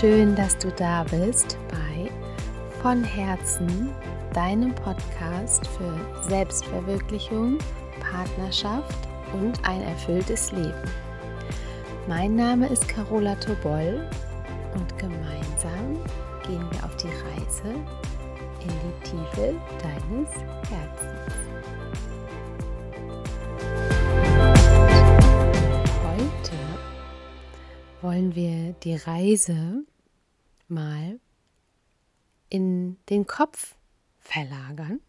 schön, dass du da bist bei Von Herzen, deinem Podcast für Selbstverwirklichung, Partnerschaft und ein erfülltes Leben. Mein Name ist Carola Tobol und gemeinsam gehen wir auf die Reise in die Tiefe deines Herzens. Wollen wir die Reise mal in den Kopf verlagern,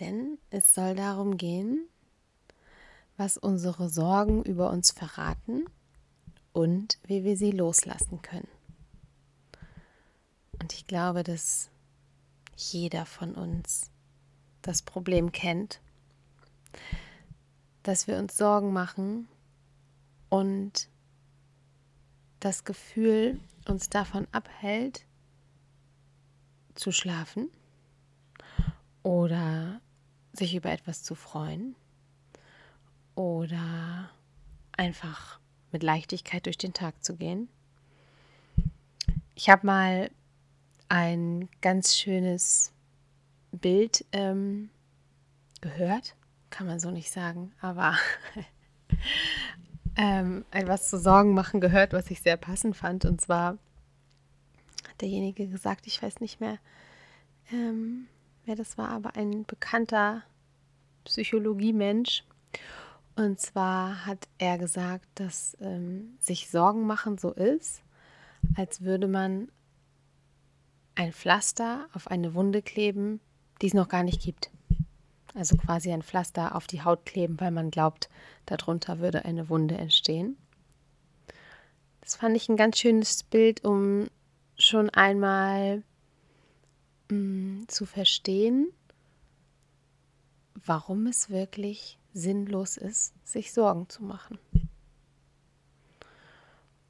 denn es soll darum gehen, was unsere Sorgen über uns verraten und wie wir sie loslassen können. Und ich glaube, dass jeder von uns das Problem kennt, dass wir uns Sorgen machen und das Gefühl uns davon abhält, zu schlafen oder sich über etwas zu freuen oder einfach mit Leichtigkeit durch den Tag zu gehen. Ich habe mal ein ganz schönes Bild ähm, gehört, kann man so nicht sagen, aber ähm, etwas zu Sorgen machen gehört, was ich sehr passend fand. Und zwar hat derjenige gesagt, ich weiß nicht mehr, ähm, wer das war, aber ein bekannter Psychologiemensch. Und zwar hat er gesagt, dass ähm, sich Sorgen machen so ist, als würde man ein Pflaster auf eine Wunde kleben, die es noch gar nicht gibt. Also quasi ein Pflaster auf die Haut kleben, weil man glaubt, darunter würde eine Wunde entstehen. Das fand ich ein ganz schönes Bild, um schon einmal mh, mm, zu verstehen, warum es wirklich sinnlos ist, sich Sorgen zu machen.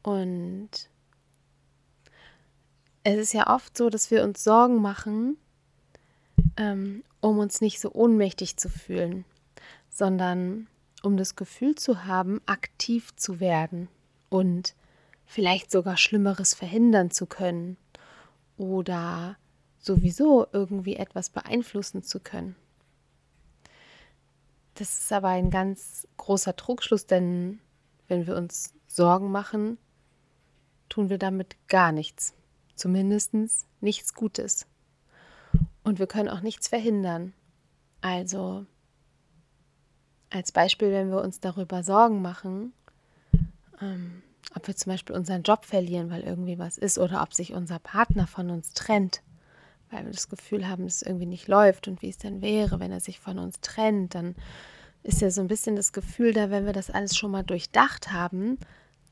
Und es ist ja oft so, dass wir uns Sorgen machen, ähm, um uns nicht so ohnmächtig zu fühlen, sondern um das Gefühl zu haben, aktiv zu werden und vielleicht sogar Schlimmeres verhindern zu können oder sowieso irgendwie etwas beeinflussen zu können. Das ist aber ein ganz großer Trugschluss, denn wenn wir uns Sorgen machen, tun wir damit gar nichts. Zumindest nichts Gutes. Und wir können auch nichts verhindern. Also als Beispiel, wenn wir uns darüber Sorgen machen, ähm, ob wir zum Beispiel unseren Job verlieren, weil irgendwie was ist, oder ob sich unser Partner von uns trennt, weil wir das Gefühl haben, dass es irgendwie nicht läuft und wie es denn wäre, wenn er sich von uns trennt, dann ist ja so ein bisschen das Gefühl da, wenn wir das alles schon mal durchdacht haben,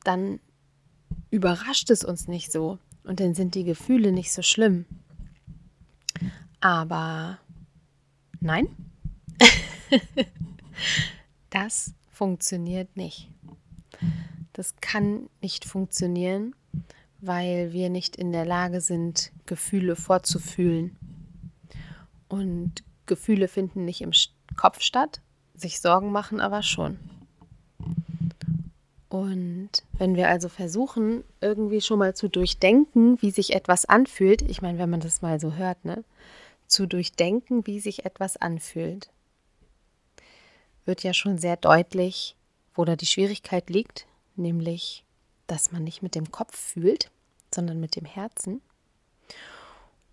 dann überrascht es uns nicht so und dann sind die Gefühle nicht so schlimm. Aber nein, das funktioniert nicht. Das kann nicht funktionieren, weil wir nicht in der Lage sind, Gefühle vorzufühlen. Und Gefühle finden nicht im Kopf statt, sich Sorgen machen aber schon. Und wenn wir also versuchen, irgendwie schon mal zu durchdenken, wie sich etwas anfühlt, ich meine, wenn man das mal so hört, ne, zu durchdenken, wie sich etwas anfühlt, wird ja schon sehr deutlich, wo da die Schwierigkeit liegt, nämlich, dass man nicht mit dem Kopf fühlt, sondern mit dem Herzen.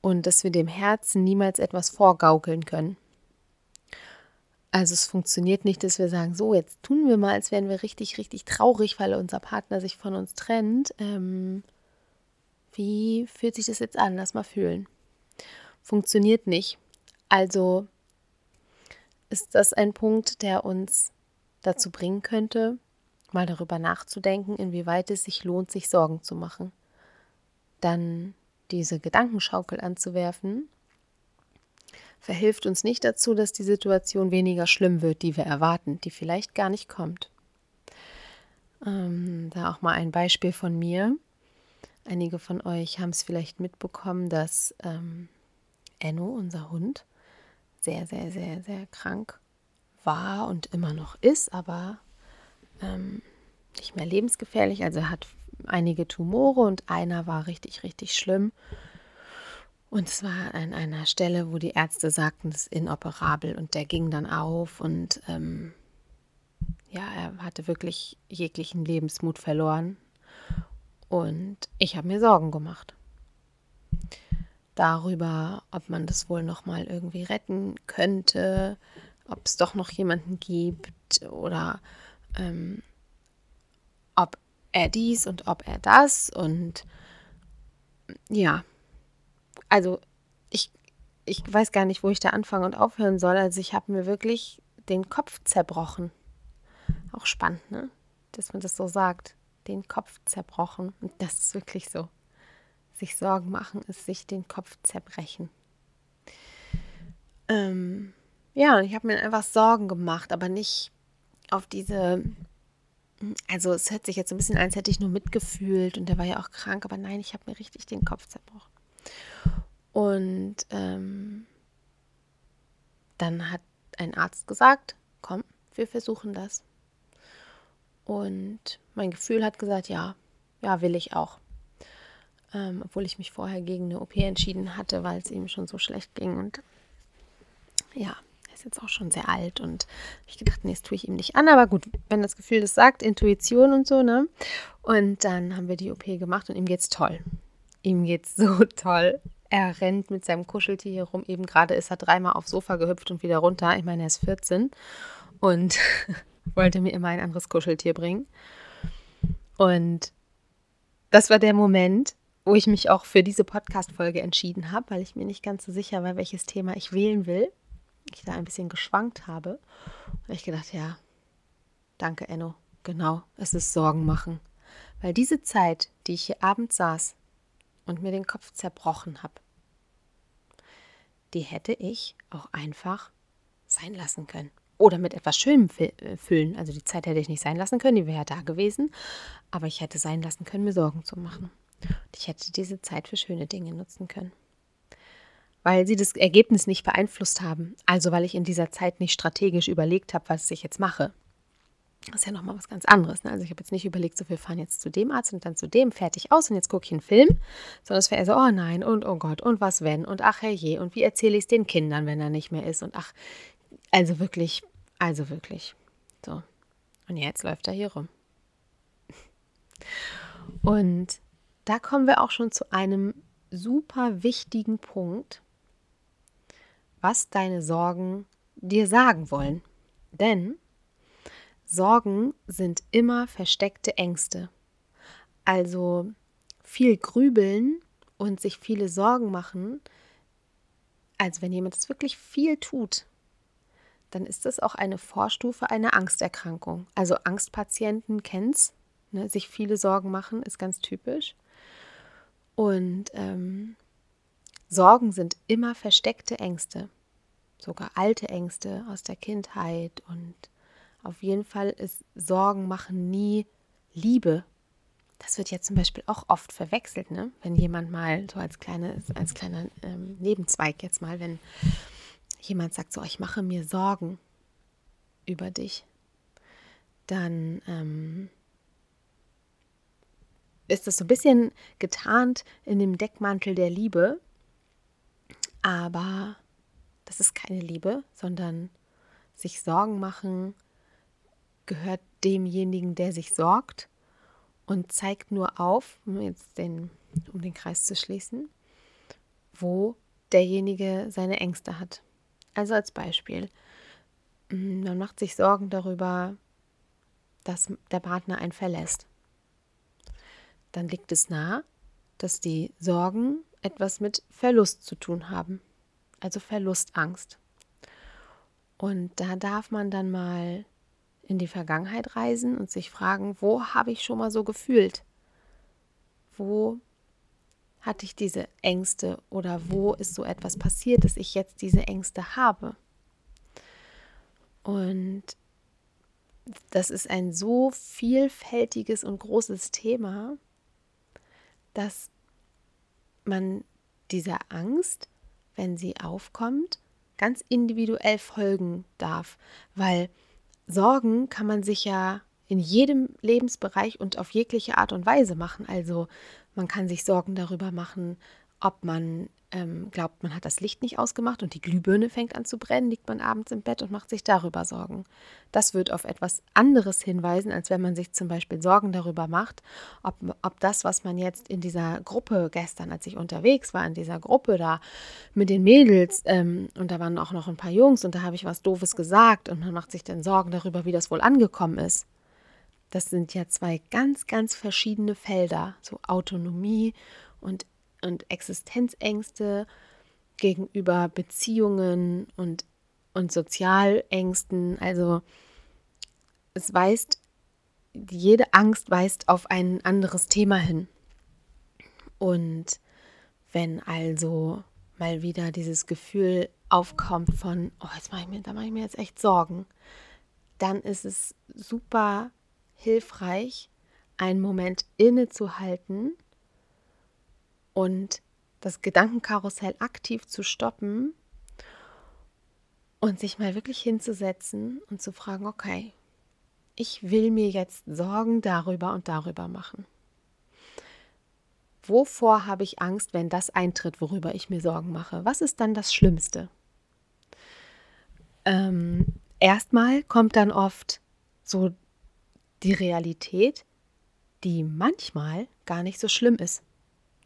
Und dass wir dem Herzen niemals etwas vorgaukeln können. Also es funktioniert nicht, dass wir sagen, so, jetzt tun wir mal, als wären wir richtig, richtig traurig, weil unser Partner sich von uns trennt. Ähm, wie fühlt sich das jetzt an? Lass mal fühlen. Funktioniert nicht. Also ist das ein Punkt, der uns dazu bringen könnte, mal darüber nachzudenken, inwieweit es sich lohnt, sich Sorgen zu machen. Dann diese Gedankenschaukel anzuwerfen verhilft uns nicht dazu, dass die Situation weniger schlimm wird, die wir erwarten, die vielleicht gar nicht kommt. Ähm, da auch mal ein Beispiel von mir. Einige von euch haben es vielleicht mitbekommen, dass ähm, Enno, unser Hund, sehr, sehr, sehr, sehr krank war und immer noch ist, aber ähm, nicht mehr lebensgefährlich. Also er hat einige Tumore und einer war richtig, richtig schlimm. Und es war an einer Stelle, wo die Ärzte sagten, es ist inoperabel und der ging dann auf und ähm, ja, er hatte wirklich jeglichen Lebensmut verloren. Und ich habe mir Sorgen gemacht darüber, ob man das wohl noch mal irgendwie retten könnte, ob es doch noch jemanden gibt oder ähm, ob er dies und ob er das und ja, also ich, ich weiß gar nicht, wo ich da anfangen und aufhören soll. Also ich habe mir wirklich den Kopf zerbrochen. Auch spannend, ne? Dass man das so sagt. Den Kopf zerbrochen. Und das ist wirklich so. Sich Sorgen machen ist sich den Kopf zerbrechen. Ähm, ja, ich habe mir einfach Sorgen gemacht, aber nicht auf diese. Also es hört sich jetzt ein bisschen an, als hätte ich nur mitgefühlt und der war ja auch krank, aber nein, ich habe mir richtig den Kopf zerbrochen. Und ähm, dann hat ein Arzt gesagt, komm, wir versuchen das. Und mein Gefühl hat gesagt, ja, ja, will ich auch. Ähm, obwohl ich mich vorher gegen eine OP entschieden hatte, weil es ihm schon so schlecht ging. Und ja, er ist jetzt auch schon sehr alt und ich gedacht, nee, das tue ich ihm nicht an. Aber gut, wenn das Gefühl das sagt, Intuition und so, ne? Und dann haben wir die OP gemacht und ihm geht's toll. Ihm geht's so toll. Er rennt mit seinem Kuscheltier hier rum. Eben gerade ist er dreimal aufs Sofa gehüpft und wieder runter. Ich meine, er ist 14 und wollte mir immer ein anderes Kuscheltier bringen. Und das war der Moment, wo ich mich auch für diese Podcast-Folge entschieden habe, weil ich mir nicht ganz so sicher war, welches Thema ich wählen will. Ich da ein bisschen geschwankt habe. Und ich gedacht, ja, danke, Enno. Genau, es ist Sorgen machen. Weil diese Zeit, die ich hier abends saß und mir den Kopf zerbrochen habe, die hätte ich auch einfach sein lassen können. Oder mit etwas Schönem äh, füllen. Also die Zeit hätte ich nicht sein lassen können, die wäre ja da gewesen. Aber ich hätte sein lassen können, mir Sorgen zu machen. Und ich hätte diese Zeit für schöne Dinge nutzen können. Weil sie das Ergebnis nicht beeinflusst haben. Also weil ich in dieser Zeit nicht strategisch überlegt habe, was ich jetzt mache. Das ist ja nochmal was ganz anderes. Ne? Also ich habe jetzt nicht überlegt, so wir fahren jetzt zu dem Arzt und dann zu dem, fertig aus und jetzt gucke ich einen Film, sondern es wäre so, oh nein und oh Gott und was wenn und ach herrje und wie erzähle ich es den Kindern, wenn er nicht mehr ist und ach, also wirklich, also wirklich. So. Und jetzt läuft er hier rum. Und da kommen wir auch schon zu einem super wichtigen Punkt, was deine Sorgen dir sagen wollen. Denn Sorgen sind immer versteckte Ängste. Also viel grübeln und sich viele Sorgen machen, als wenn jemand es wirklich viel tut, dann ist das auch eine Vorstufe einer Angsterkrankung. Also Angstpatienten kennen es, ne? sich viele Sorgen machen, ist ganz typisch. Und ähm, Sorgen sind immer versteckte Ängste, sogar alte Ängste aus der Kindheit und auf jeden Fall ist Sorgen machen nie Liebe. Das wird ja zum Beispiel auch oft verwechselt, ne? Wenn jemand mal so als kleine, als kleiner ähm, Nebenzweig jetzt mal, wenn jemand sagt so, ich mache mir Sorgen über dich, dann ähm, ist das so ein bisschen getarnt in dem Deckmantel der Liebe, aber das ist keine Liebe, sondern sich Sorgen machen gehört demjenigen, der sich sorgt und zeigt nur auf, um jetzt den, um den Kreis zu schließen, wo derjenige seine Ängste hat. Also als Beispiel, mm, man macht sich Sorgen darüber, dass der Partner einen verlässt. Dann liegt es nahe, dass die Sorgen etwas mit Verlust zu tun haben, also Verlustangst. Und da darf man dann mal in die Vergangenheit reisen und sich fragen, wo habe ich schon mal so gefühlt? Wo hatte ich diese Ängste oder wo ist so etwas passiert, dass ich jetzt diese Ängste habe? Und das ist ein so vielfältiges und großes Thema, dass man dieser Angst, wenn sie aufkommt, ganz individuell folgen darf, weil Sorgen kann man sich ja in jedem Lebensbereich und auf jegliche Art und Weise machen. Also man kann sich Sorgen darüber machen, ob man ähm, glaubt, man hat das Licht nicht ausgemacht und die Glühbirne fängt an zu brennen, liegt man abends im Bett und macht sich darüber Sorgen. Das wird auf etwas anderes hinweisen, als wenn man sich zum Beispiel Sorgen darüber macht, ob, ob das, was man jetzt in dieser Gruppe gestern, als ich unterwegs war, in dieser Gruppe da mit den Mädels, ähm, und da waren auch noch ein paar Jungs und da habe ich was Doofes gesagt und man macht sich dann Sorgen darüber, wie das wohl angekommen ist. Das sind ja zwei ganz, ganz verschiedene Felder, so Autonomie und und Existenzängste gegenüber Beziehungen und, und Sozialängsten. Also es weist, jede Angst weist auf ein anderes Thema hin. Und wenn also mal wieder dieses Gefühl aufkommt von, oh, jetzt mache ich mir, da mache ich mir jetzt echt Sorgen, dann ist es super hilfreich, einen Moment innezuhalten und das Gedankenkarussell aktiv zu stoppen und sich mal wirklich hinzusetzen und zu fragen, okay, ich will mir jetzt Sorgen darüber und darüber machen. Wovor habe ich Angst, wenn das eintritt, worüber ich mir Sorgen mache? Was ist dann das Schlimmste? Ähm, erstmal kommt dann oft so die Realität, die manchmal gar nicht so schlimm ist.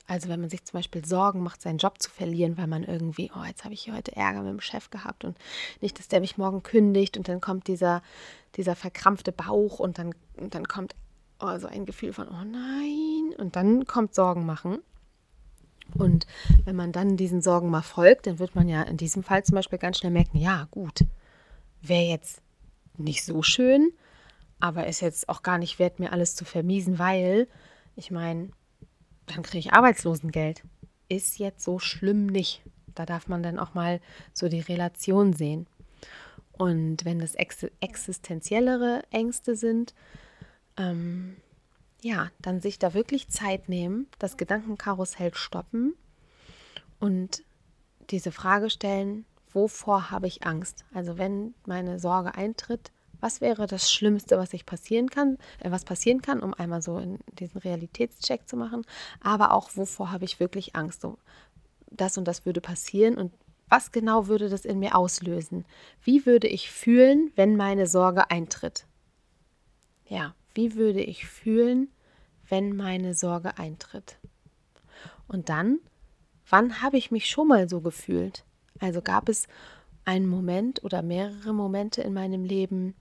Also wenn man sich zum Beispiel Sorgen macht, seinen Job zu verlieren, weil man irgendwie, oh, jetzt habe ich hier heute Ärger mit dem Chef gehabt und nicht, dass der mich morgen kündigt und dann kommt dieser, dieser verkrampfte Bauch und dann, und dann kommt oh, so ein Gefühl von, oh nein, und dann kommt Sorgen machen. Und wenn man dann diesen Sorgen mal folgt, dann wird man ja in diesem Fall zum Beispiel ganz schnell merken, ja gut, wäre jetzt nicht so schön, aber ist jetzt auch gar nicht wert, mir alles zu vermiesen, weil ich meine, dann kriege ich Arbeitslosengeld. Ist jetzt so schlimm nicht. Da darf man dann auch mal so die Relation sehen. Und wenn das ex existenziellere Ängste sind, ähm, ja, dann sich da wirklich Zeit nehmen, das Gedankenkarussell stoppen und diese Frage stellen, wovor habe ich Angst? Also wenn meine Sorge eintritt, was wäre das Schlimmste, was ich passieren kann, äh, was passieren kann, um einmal so in diesen Realitätscheck zu machen, aber auch wovor habe ich wirklich Angst, so das und das würde passieren und was genau würde das in mir auslösen? Wie würde ich fühlen, wenn meine Sorge eintritt? Ja, wie würde ich fühlen, wenn meine Sorge eintritt? Und dann, wann habe ich mich schon mal so gefühlt? Also gab es einen Moment oder mehrere Momente in meinem Leben,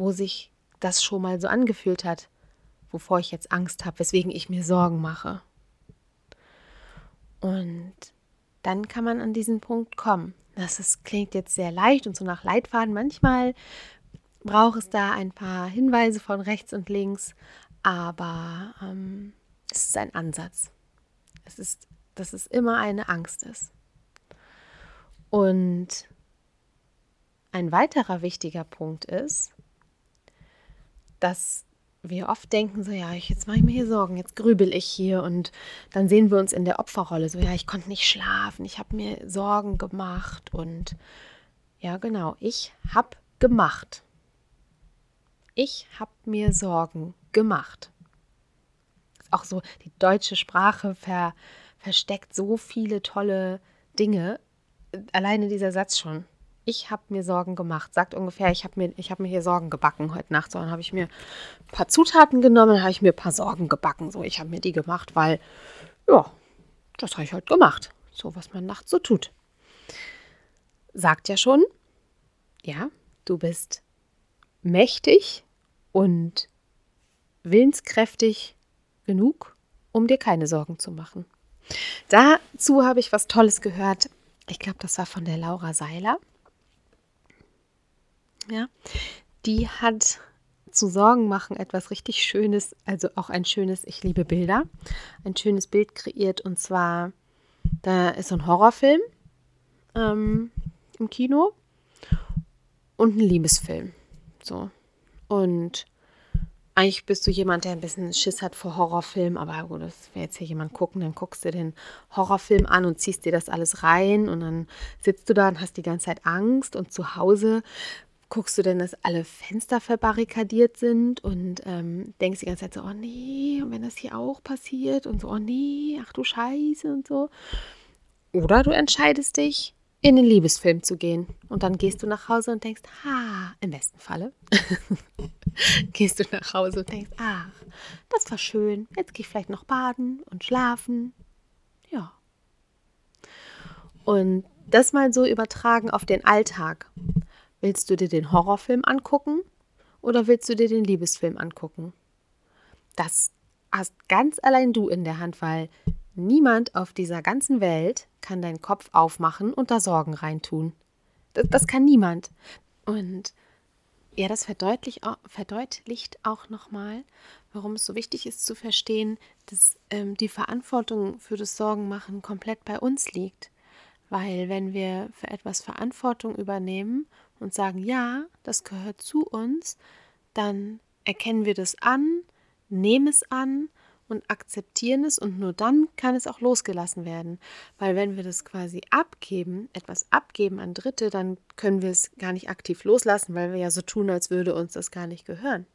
wo sich das schon mal so angefühlt hat, wovor ich jetzt Angst habe, weswegen ich mir Sorgen mache. Und dann kann man an diesen Punkt kommen. Das ist, klingt jetzt sehr leicht und so nach Leitfaden. Manchmal braucht es da ein paar Hinweise von rechts und links, aber ähm, es ist ein Ansatz. Es ist, dass es immer eine Angst ist. Und ein weiterer wichtiger Punkt ist, dass wir oft denken, so ja, jetzt mache ich mir hier Sorgen, jetzt grübel ich hier und dann sehen wir uns in der Opferrolle, so ja, ich konnte nicht schlafen, ich habe mir Sorgen gemacht und ja, genau, ich habe gemacht. Ich habe mir Sorgen gemacht. Auch so, die deutsche Sprache ver, versteckt so viele tolle Dinge. Alleine dieser Satz schon ich habe mir Sorgen gemacht. Sagt ungefähr, ich habe mir, hab mir hier Sorgen gebacken heute Nacht. So, dann habe ich mir ein paar Zutaten genommen, habe ich mir ein paar Sorgen gebacken. So, ich habe mir die gemacht, weil, ja, das habe ich heute gemacht. So, was man nachts so tut. Sagt ja schon, ja, du bist mächtig und willenskräftig genug, um dir keine Sorgen zu machen. Dazu habe ich was Tolles gehört. Ich glaube, das war von der Laura Seiler ja, die hat zu Sorgen machen etwas richtig Schönes, also auch ein schönes, ich liebe Bilder, ein schönes Bild kreiert und zwar, da ist so ein Horrorfilm ähm, im Kino und ein Liebesfilm. So. Und eigentlich bist du jemand, der ein bisschen Schiss hat vor Horrorfilmen, aber gut, das wäre jetzt hier jemand gucken, dann guckst du den Horrorfilm an und ziehst dir das alles rein und dann sitzt du da und hast die ganze Zeit Angst und zu Hause guckst du denn, dass alle Fenster verbarrikadiert sind und ähm, denkst die ganze Zeit so, oh nee, und wenn das hier auch passiert und so, oh nee, ach du Scheiße und so. Oder du entscheidest dich, in den Liebesfilm zu gehen. Und dann gehst du nach Hause und denkst, ha, im besten Falle, gehst du nach Hause und denkst, ach, das war schön, jetzt gehe ich vielleicht noch baden und schlafen. Ja. Und das mal so übertragen auf den Alltag. Willst du dir den Horrorfilm angucken oder willst du dir den Liebesfilm angucken? Das hast ganz allein du in der Hand, weil niemand auf dieser ganzen Welt kann deinen Kopf aufmachen und da Sorgen reintun. Das, das kann niemand. Und ja, das verdeutlicht auch, verdeutlicht auch nochmal, warum es so wichtig ist zu verstehen, dass ähm, die Verantwortung für das Sorgenmachen komplett bei uns liegt. Weil wenn wir für etwas Verantwortung übernehmen und sagen, ja, das gehört zu uns, dann erkennen wir das an, nehmen es an und akzeptieren es und nur dann kann es auch losgelassen werden. Weil wenn wir das quasi abgeben, etwas abgeben an Dritte, dann können wir es gar nicht aktiv loslassen, weil wir ja so tun, als würde uns das gar nicht gehören.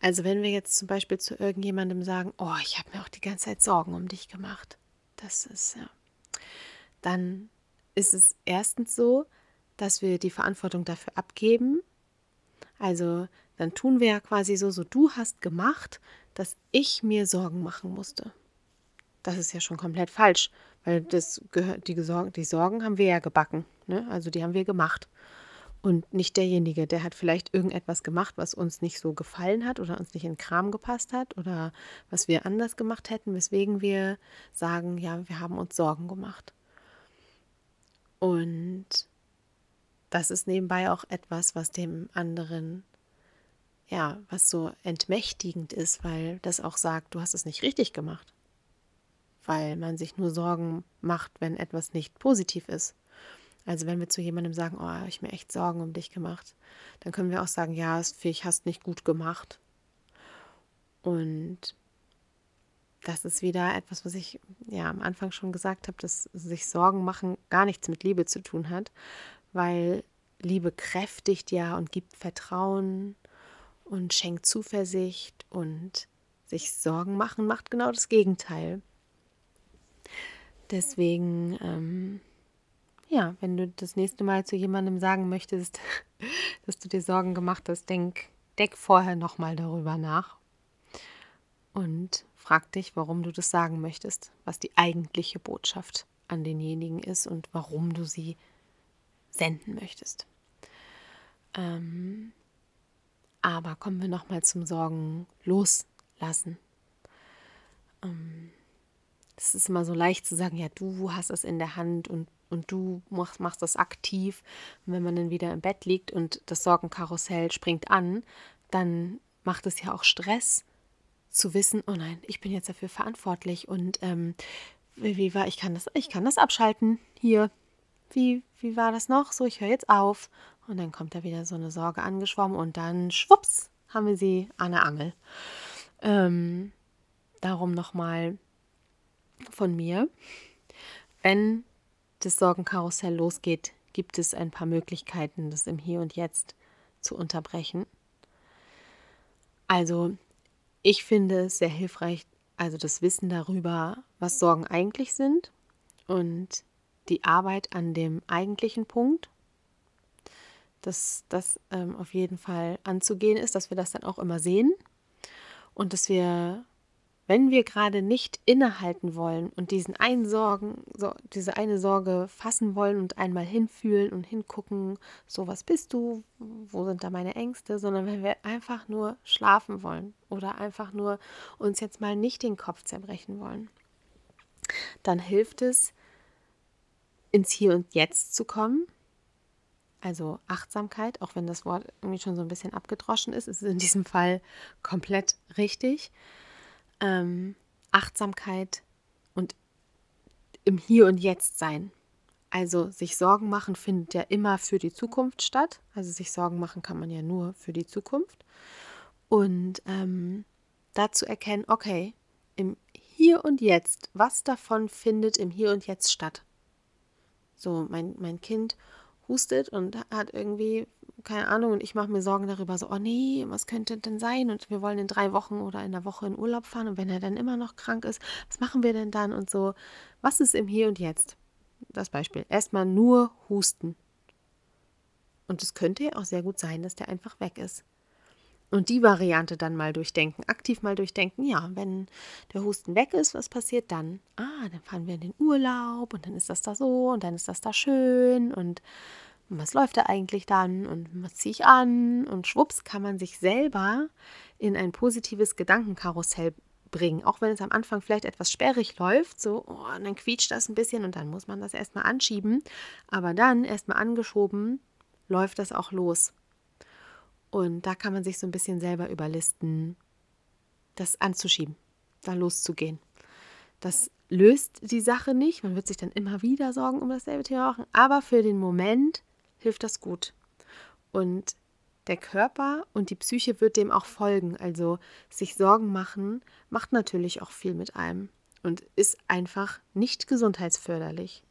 Also wenn wir jetzt zum Beispiel zu irgendjemandem sagen, oh, ich habe mir auch die ganze Zeit Sorgen um dich gemacht, das ist ja, dann ist es erstens so, dass wir die Verantwortung dafür abgeben. Also dann tun wir ja quasi so, so du hast gemacht, dass ich mir Sorgen machen musste. Das ist ja schon komplett falsch, weil das gehört, die, Sorgen, die Sorgen haben wir ja gebacken, ne? also die haben wir gemacht. Und nicht derjenige, der hat vielleicht irgendetwas gemacht, was uns nicht so gefallen hat oder uns nicht in Kram gepasst hat oder was wir anders gemacht hätten, weswegen wir sagen, ja, wir haben uns Sorgen gemacht. Und das ist nebenbei auch etwas, was dem anderen, ja, was so entmächtigend ist, weil das auch sagt, du hast es nicht richtig gemacht. Weil man sich nur Sorgen macht, wenn etwas nicht positiv ist. Also wenn wir zu jemandem sagen, oh, habe ich mir echt Sorgen um dich gemacht, dann können wir auch sagen, ja, ich hast nicht gut gemacht. Und das ist wieder etwas, was ich ja am Anfang schon gesagt habe, dass sich Sorgen machen gar nichts mit Liebe zu tun hat, weil Liebe kräftigt ja und gibt Vertrauen und schenkt Zuversicht und sich Sorgen machen macht genau das Gegenteil. Deswegen, ähm, ja, wenn du das nächste Mal zu jemandem sagen möchtest, dass du dir Sorgen gemacht hast, denk, denk vorher nochmal darüber nach und frag dich, warum du das sagen möchtest, was die eigentliche Botschaft an denjenigen ist und warum du sie senden möchtest. Ähm, aber kommen wir nochmal zum Sorgen loslassen. Ähm, es ist immer so leicht zu sagen, ja, du hast es in der Hand und, und du machst, machst das aktiv. Und wenn man dann wieder im Bett liegt und das Sorgenkarussell springt an, dann macht es ja auch Stress zu wissen, oh nein, ich bin jetzt dafür verantwortlich und ähm, wie war, ich kann das, ich kann das abschalten hier wie, wie war das noch? So, ich höre jetzt auf. Und dann kommt da wieder so eine Sorge angeschwommen und dann schwupps haben wir sie an der Angel. Ähm, darum nochmal von mir. Wenn das Sorgenkarussell losgeht, gibt es ein paar Möglichkeiten, das im Hier und Jetzt zu unterbrechen. Also, ich finde es sehr hilfreich, also das Wissen darüber, was Sorgen eigentlich sind und die Arbeit an dem eigentlichen Punkt, dass das ähm, auf jeden Fall anzugehen ist, dass wir das dann auch immer sehen. Und dass wir, wenn wir gerade nicht innehalten wollen und diesen einen Sorgen, so, diese eine Sorge fassen wollen und einmal hinfühlen und hingucken, so was bist du, wo sind da meine Ängste, sondern wenn wir einfach nur schlafen wollen oder einfach nur uns jetzt mal nicht den Kopf zerbrechen wollen, dann hilft es, ins Hier und Jetzt zu kommen. Also Achtsamkeit, auch wenn das Wort irgendwie schon so ein bisschen abgedroschen ist, ist es in diesem Fall komplett richtig. Ähm, Achtsamkeit und im Hier und Jetzt sein. Also sich Sorgen machen findet ja immer für die Zukunft statt. Also sich Sorgen machen kann man ja nur für die Zukunft. Und ähm, dazu erkennen, okay, im Hier und Jetzt, was davon findet im Hier und Jetzt statt? So, mein, mein Kind hustet und hat irgendwie keine Ahnung, und ich mache mir Sorgen darüber, so, oh nee, was könnte denn sein? Und wir wollen in drei Wochen oder in einer Woche in Urlaub fahren und wenn er dann immer noch krank ist, was machen wir denn dann? Und so, was ist im Hier und Jetzt? Das Beispiel. Erstmal nur husten. Und es könnte ja auch sehr gut sein, dass der einfach weg ist. Und die Variante dann mal durchdenken, aktiv mal durchdenken, ja, wenn der Husten weg ist, was passiert dann? Ah, dann fahren wir in den Urlaub und dann ist das da so und dann ist das da schön und was läuft da eigentlich dann und was ziehe ich an? Und schwupps kann man sich selber in ein positives Gedankenkarussell bringen, auch wenn es am Anfang vielleicht etwas sperrig läuft, so, oh, und dann quietscht das ein bisschen und dann muss man das erstmal anschieben, aber dann erstmal angeschoben, läuft das auch los. Und da kann man sich so ein bisschen selber überlisten, das anzuschieben, da loszugehen. Das löst die Sache nicht. Man wird sich dann immer wieder Sorgen um dasselbe Thema machen. Aber für den Moment hilft das gut. Und der Körper und die Psyche wird dem auch folgen. Also sich Sorgen machen macht natürlich auch viel mit einem und ist einfach nicht gesundheitsförderlich.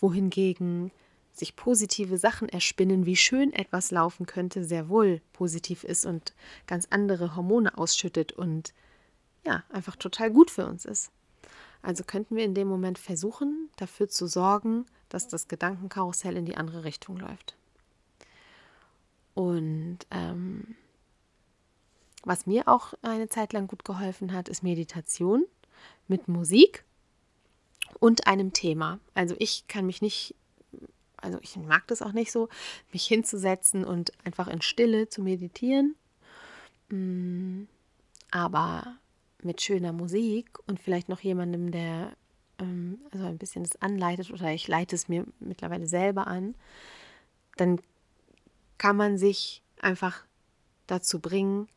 Wohingegen sich positive Sachen erspinnen, wie schön etwas laufen könnte, sehr wohl positiv ist und ganz andere Hormone ausschüttet und ja, einfach total gut für uns ist. Also könnten wir in dem Moment versuchen, dafür zu sorgen, dass das Gedankenkarussell in die andere Richtung läuft. Und ähm, was mir auch eine Zeit lang gut geholfen hat, ist Meditation mit Musik und einem Thema. Also ich kann mich nicht also ich mag das auch nicht so, mich hinzusetzen und einfach in Stille zu meditieren. Mm, aber mit schöner Musik und vielleicht noch jemandem, der ähm, also ein bisschen das anleitet oder ich leite es mir mittlerweile selber an, dann kann man sich einfach dazu bringen,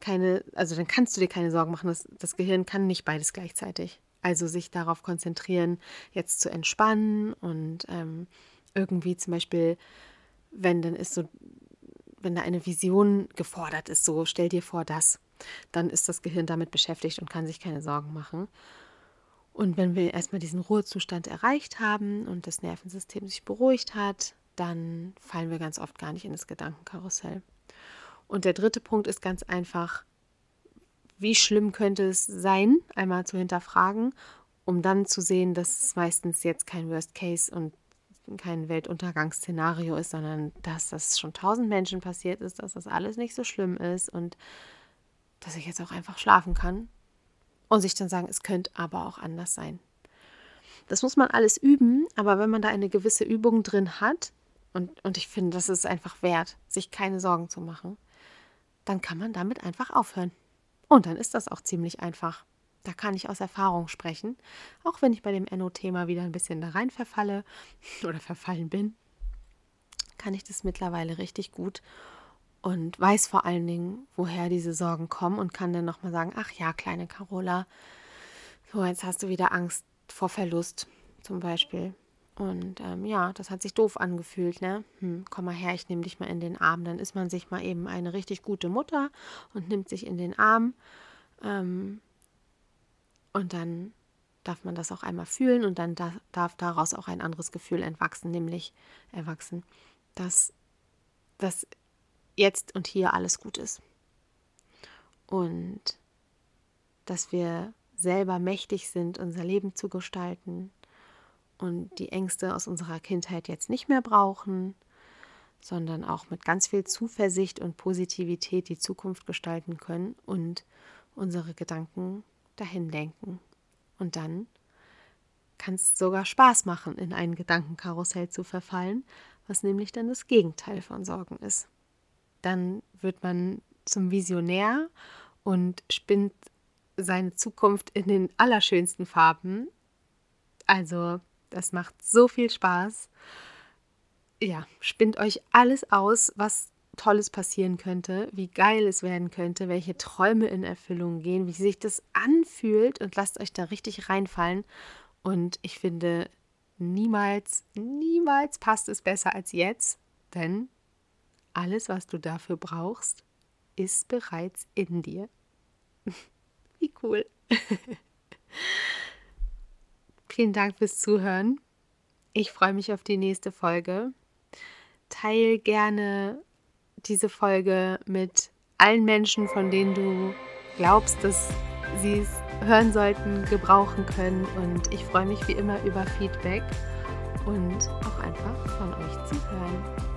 keine, also dann kannst du dir keine Sorgen machen, das, das Gehirn kann nicht beides gleichzeitig. Also sich darauf konzentrieren, jetzt zu entspannen und ähm, irgendwie zum Beispiel, wenn dann ist so, wenn da eine Vision gefordert ist, so stell dir vor das, dann ist das Gehirn damit beschäftigt und kann sich keine Sorgen machen. Und wenn wir erstmal diesen Ruhezustand erreicht haben und das Nervensystem sich beruhigt hat, dann fallen wir ganz oft gar nicht in das Gedankenkarussell. Und der dritte Punkt ist ganz einfach, wie schlimm könnte es sein, einmal zu hinterfragen, um dann zu sehen, dass es meistens jetzt kein Worst Case und kein Weltuntergangsszenario ist, sondern dass das schon tausend Menschen passiert ist, dass das alles nicht so schlimm ist und dass ich jetzt auch einfach schlafen kann und sich dann sagen, es könnte aber auch anders sein. Das muss man alles üben, aber wenn man da eine gewisse Übung drin hat, und, und ich finde, das ist einfach wert, sich keine Sorgen zu machen, dann kann man damit einfach aufhören. Und dann ist das auch ziemlich einfach. Da kann ich aus Erfahrung sprechen, auch wenn ich bei dem NO-Thema wieder ein bisschen da rein verfalle oder verfallen bin, kann ich das mittlerweile richtig gut und weiß vor allen Dingen, woher diese Sorgen kommen und kann dann nochmal sagen, ach ja, kleine Carola, so jetzt hast du wieder Angst vor Verlust zum Beispiel. Und ähm, ja, das hat sich doof angefühlt, ne? Hm, komm mal her, ich nehme dich mal in den Arm. Dann ist man sich mal eben eine richtig gute Mutter und nimmt sich in den Arm. Ähm, und dann darf man das auch einmal fühlen und dann darf daraus auch ein anderes Gefühl entwachsen, nämlich erwachsen, dass das jetzt und hier alles gut ist. Und dass wir selber mächtig sind, unser Leben zu gestalten und die Ängste aus unserer Kindheit jetzt nicht mehr brauchen, sondern auch mit ganz viel Zuversicht und Positivität die Zukunft gestalten können und unsere Gedanken dahin lenken. Und dann kann es sogar Spaß machen, in ein Gedankenkarussell zu verfallen, was nämlich dann das Gegenteil von Sorgen ist. Dann wird man zum Visionär und spinnt seine Zukunft in den allerschönsten Farben. Also, das macht so viel Spaß. Ja, spinnt euch alles aus, was Tolles passieren könnte, wie geil es werden könnte, welche Träume in Erfüllung gehen, wie sich das anfühlt und lasst euch da richtig reinfallen. Und ich finde, niemals, niemals passt es besser als jetzt, denn alles, was du dafür brauchst, ist bereits in dir. Wie cool. Vielen Dank fürs Zuhören. Ich freue mich auf die nächste Folge. Teil gerne diese Folge mit allen Menschen, von denen du glaubst, dass sie es hören sollten, gebrauchen können. Und ich freue mich wie immer über Feedback und auch einfach von euch zu hören.